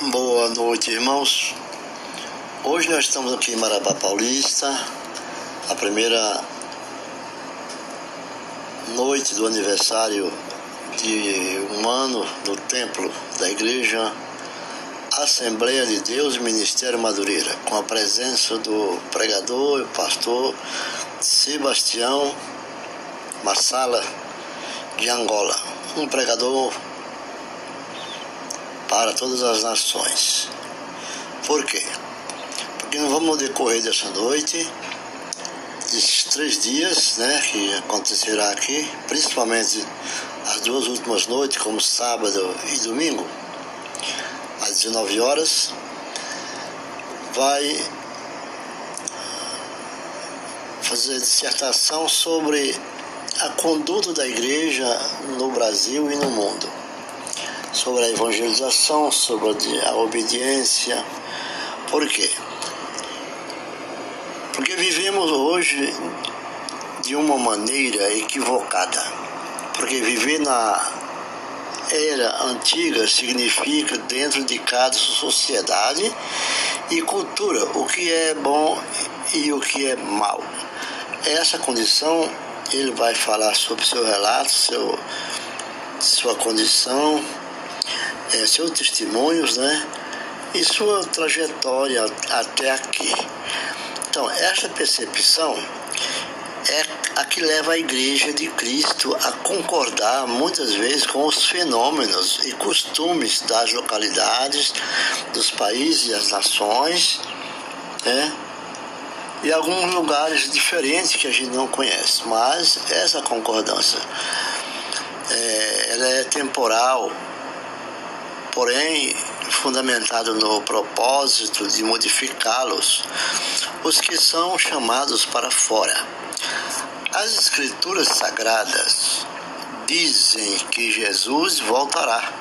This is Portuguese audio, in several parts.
Boa noite, irmãos. Hoje nós estamos aqui em Marabá Paulista, a primeira noite do aniversário de um ano no templo da igreja Assembleia de Deus Ministério Madureira, com a presença do pregador e pastor Sebastião Marsala de Angola, um pregador para todas as nações. Por quê? Porque nós vamos decorrer dessa noite, desses três dias né, que acontecerá aqui, principalmente as duas últimas noites, como sábado e domingo, às 19 horas, vai fazer dissertação sobre a conduta da igreja no Brasil e no mundo sobre a evangelização, sobre a obediência. Por quê? Porque vivemos hoje de uma maneira equivocada. Porque viver na era antiga significa dentro de cada sociedade e cultura o que é bom e o que é mal. Essa condição ele vai falar sobre seu relato, seu, sua condição, é, seus testemunhos, né? E sua trajetória até aqui. Então, essa percepção é a que leva a Igreja de Cristo a concordar muitas vezes com os fenômenos e costumes das localidades, dos países e das nações, né? e alguns lugares diferentes que a gente não conhece. Mas essa concordância é, ela é temporal porém fundamentado no propósito de modificá-los, os que são chamados para fora. As Escrituras Sagradas dizem que Jesus voltará.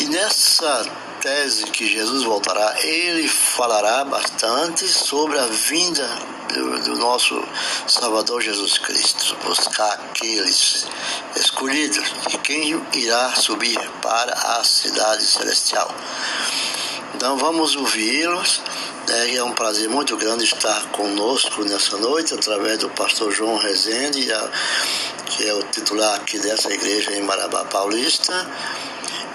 E nessa tese que Jesus voltará, ele falará bastante sobre a vinda do, do nosso Salvador Jesus Cristo, buscar aqueles escolhidos e quem irá subir para a cidade celestial. Então vamos ouvi-los. É, é um prazer muito grande estar conosco nessa noite, através do pastor João Rezende, que é o titular aqui dessa igreja em Marabá Paulista.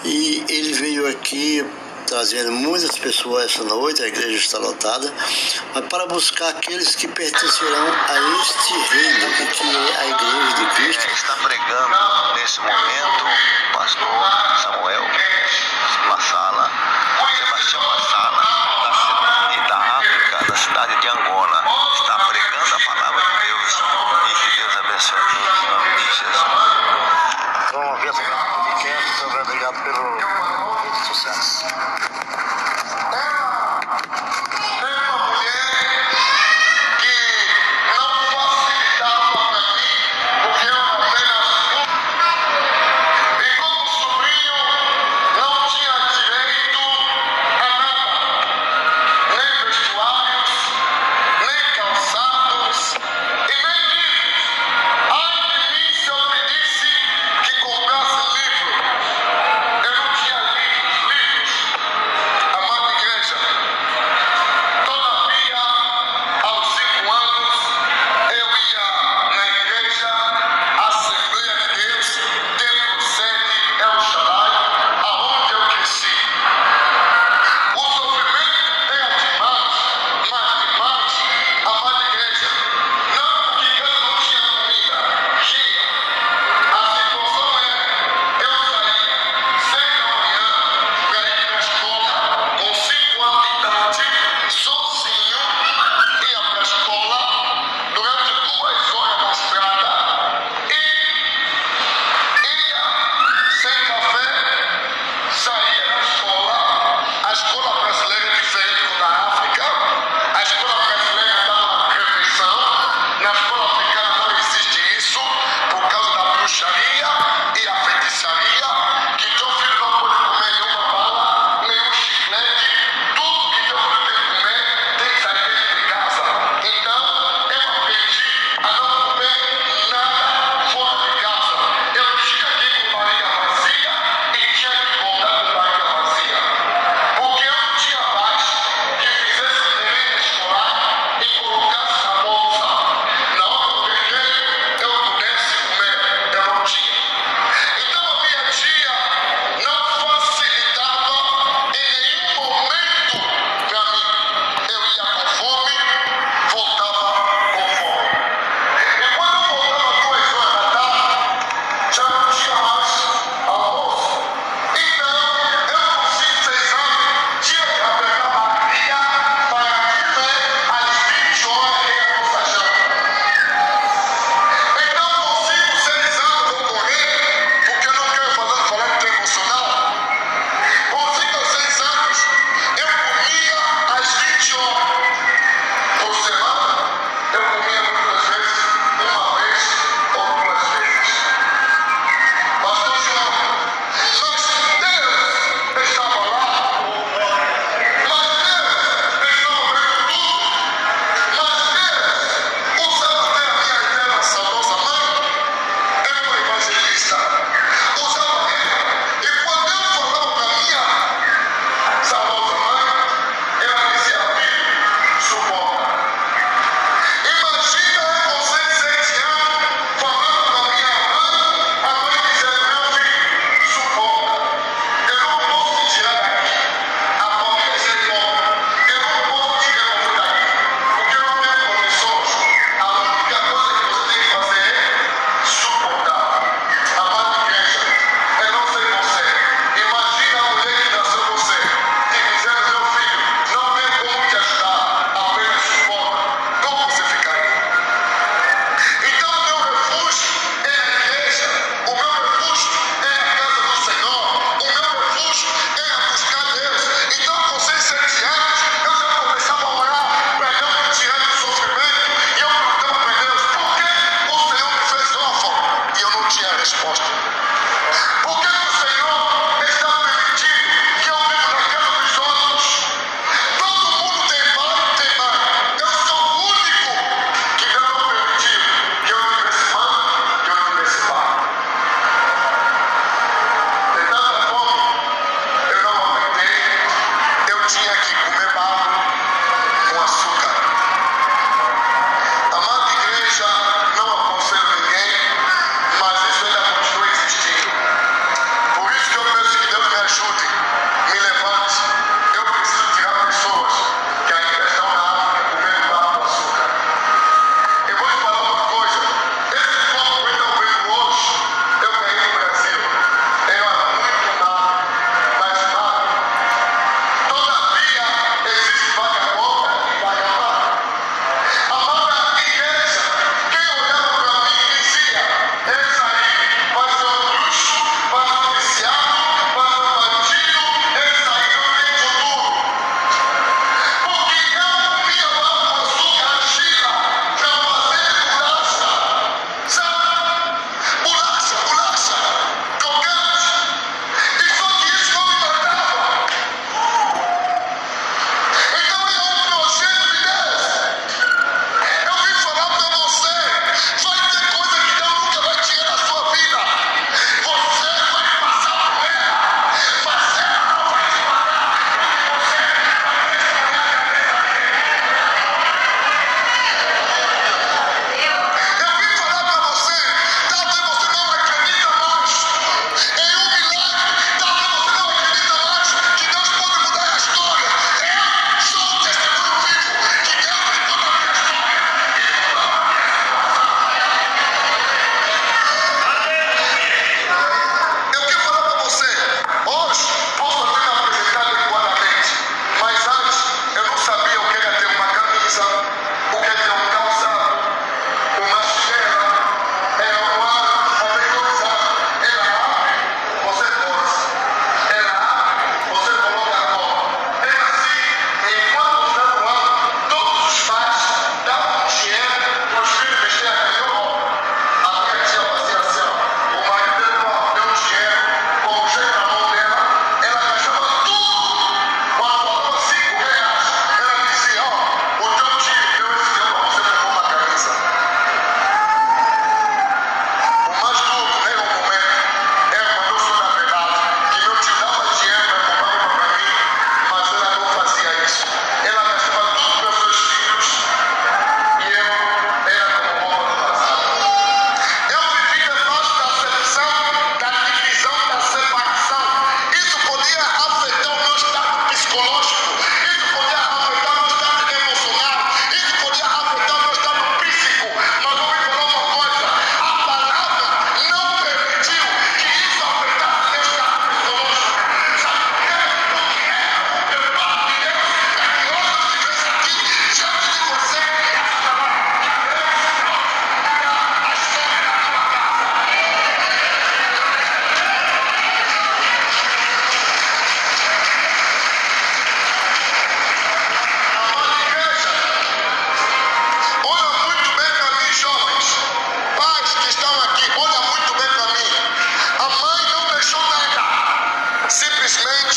E ele veio aqui trazendo muitas pessoas essa noite, a igreja está lotada, mas para buscar aqueles que pertencerão a este reino, que é a igreja de Cristo. Está pregando nesse momento o pastor Samuel Massala, Sebastião Massala,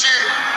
shit.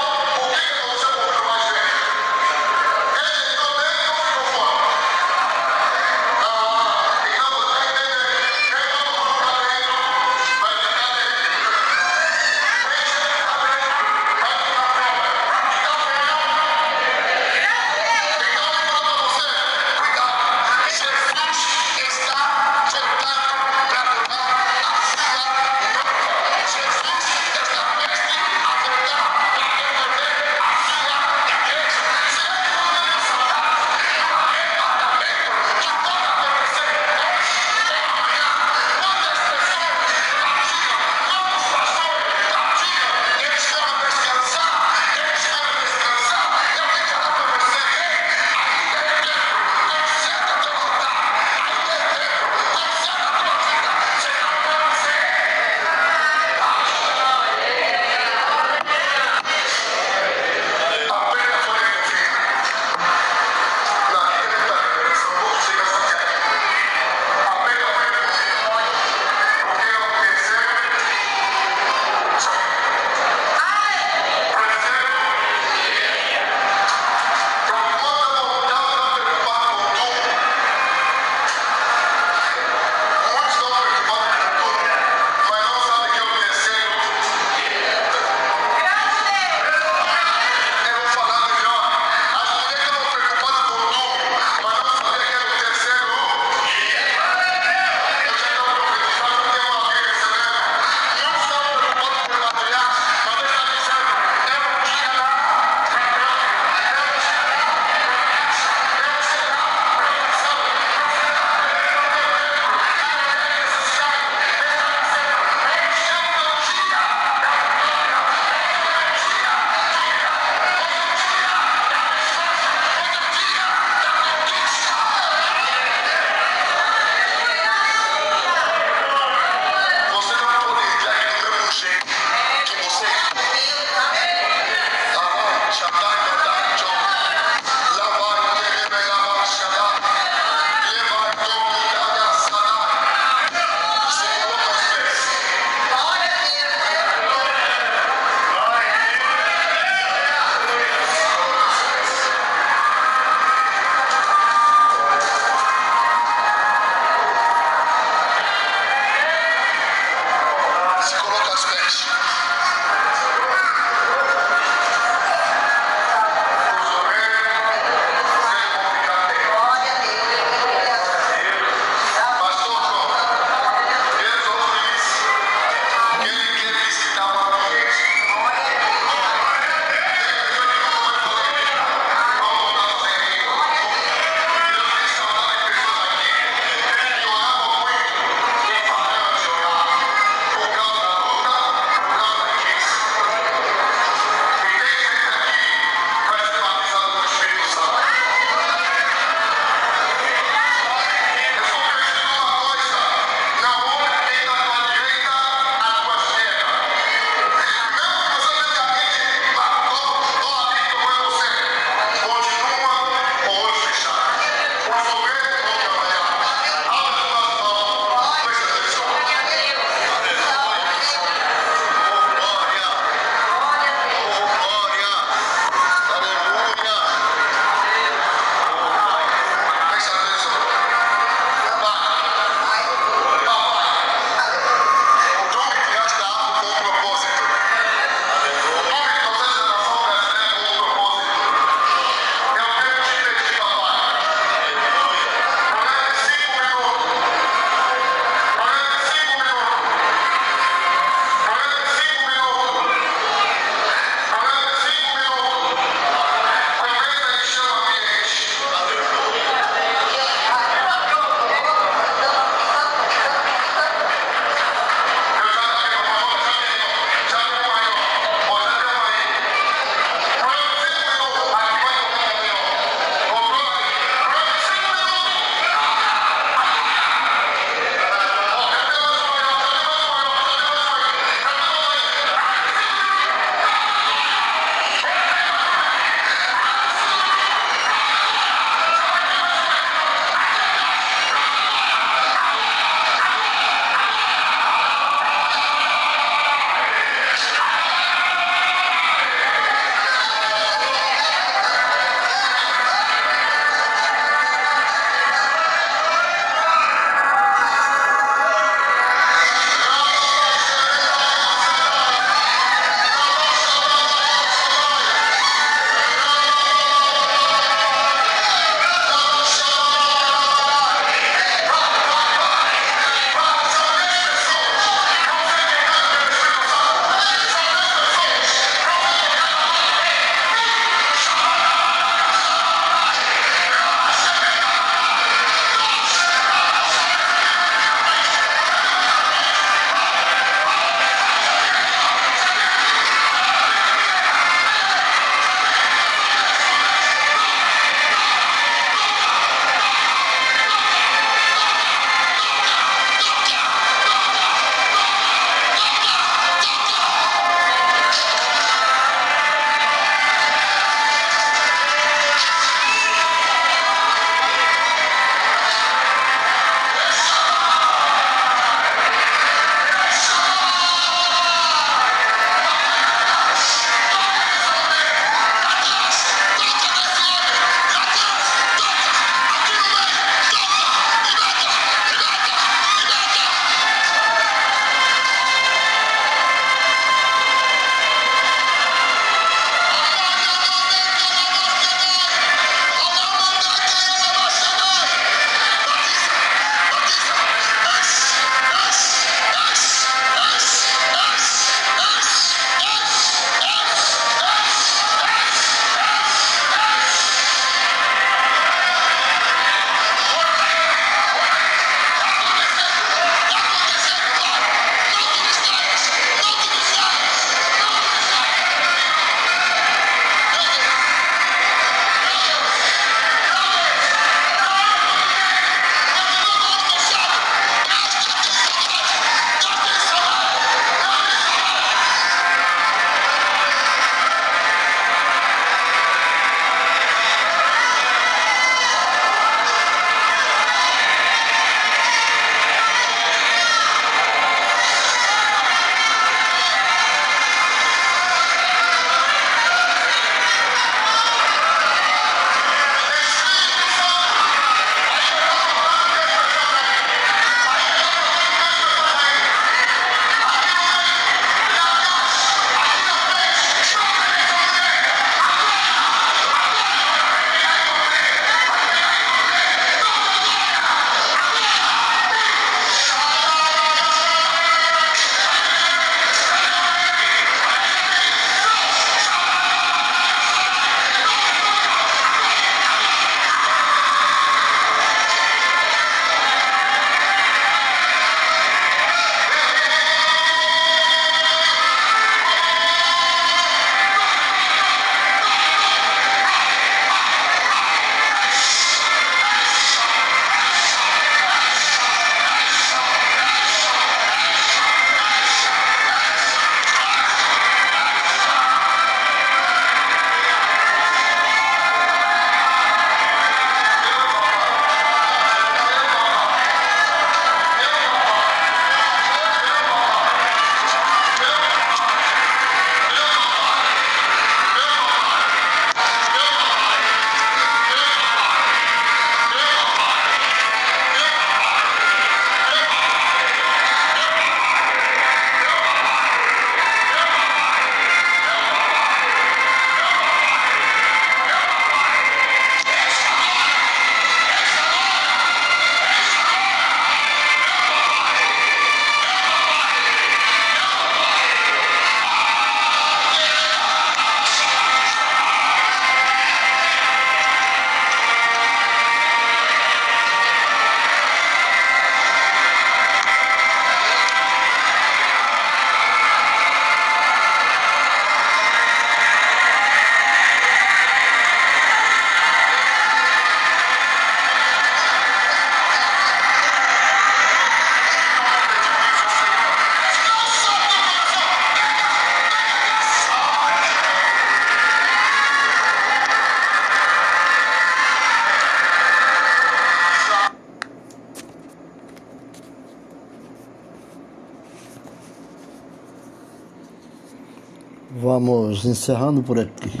Encerrando por aqui.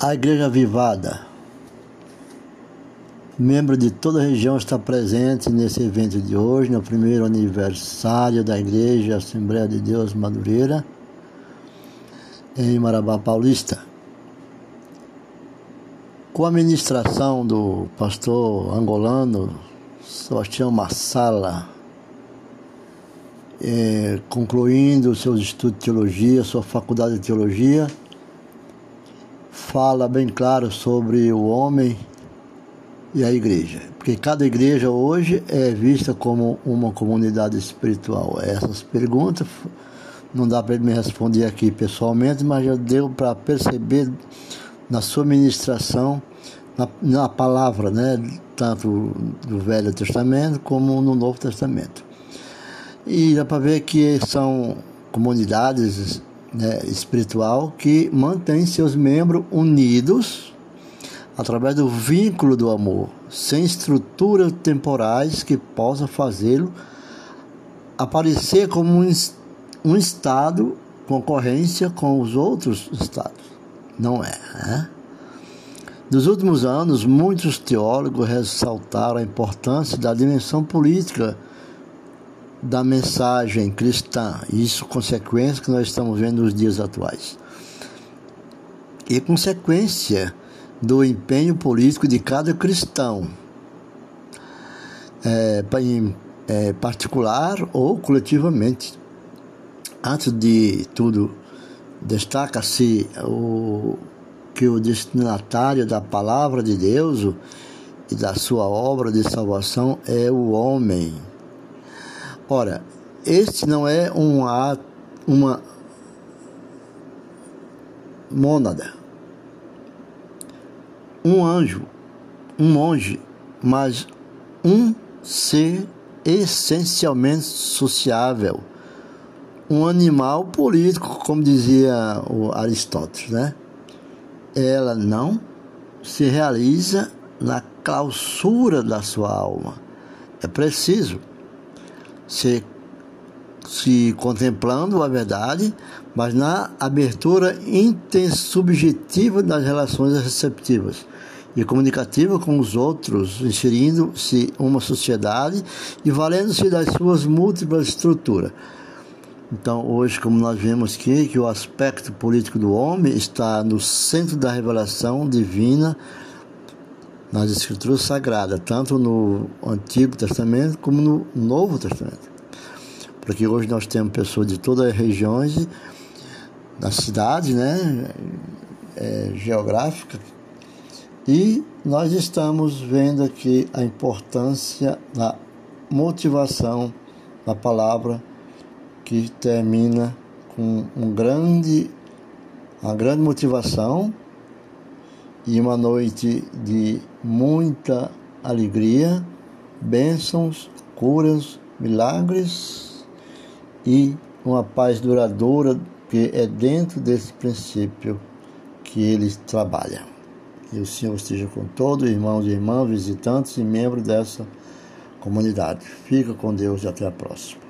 A Igreja Vivada, membro de toda a região, está presente nesse evento de hoje, no primeiro aniversário da Igreja Assembleia de Deus Madureira, em Marabá Paulista. Com a ministração do pastor angolano Sebastião Massala, é, concluindo seus estudos de teologia, sua faculdade de teologia, fala bem claro sobre o homem e a igreja. Porque cada igreja hoje é vista como uma comunidade espiritual. Essas perguntas não dá para ele me responder aqui pessoalmente, mas já deu para perceber na sua ministração, na, na palavra, né, tanto do Velho Testamento como no Novo Testamento. E dá para ver que são comunidades né, espiritual que mantêm seus membros unidos através do vínculo do amor, sem estruturas temporais que possam fazê-lo aparecer como um, um estado concorrência com os outros estados. Não é. Né? Nos últimos anos, muitos teólogos ressaltaram a importância da dimensão política da mensagem cristã. Isso consequência que nós estamos vendo nos dias atuais. E consequência do empenho político de cada cristão, é, em é, particular ou coletivamente. Antes de tudo, destaca-se o que o destinatário da palavra de Deus e da sua obra de salvação é o homem Ora, este não é um ato, uma mônada, um anjo, um monge, mas um ser essencialmente sociável, um animal político, como dizia o Aristóteles, né? Ela não se realiza na clausura da sua alma. É preciso se, se contemplando a verdade, mas na abertura intersubjetiva das relações receptivas e comunicativa com os outros, inserindo-se uma sociedade e valendo-se das suas múltiplas estruturas. Então, hoje, como nós vemos aqui, que o aspecto político do homem está no centro da revelação divina nas Escrituras Sagradas, tanto no Antigo Testamento como no Novo Testamento. Porque hoje nós temos pessoas de todas as regiões da cidade, né, é, geográfica, e nós estamos vendo aqui a importância da motivação da palavra que termina com um grande, uma grande motivação e uma noite de muita alegria, bênçãos, curas, milagres e uma paz duradoura que é dentro desse princípio que ele trabalha. Que o Senhor esteja com todos, irmãos e irmãs, visitantes e membros dessa comunidade. Fica com Deus e até a próxima.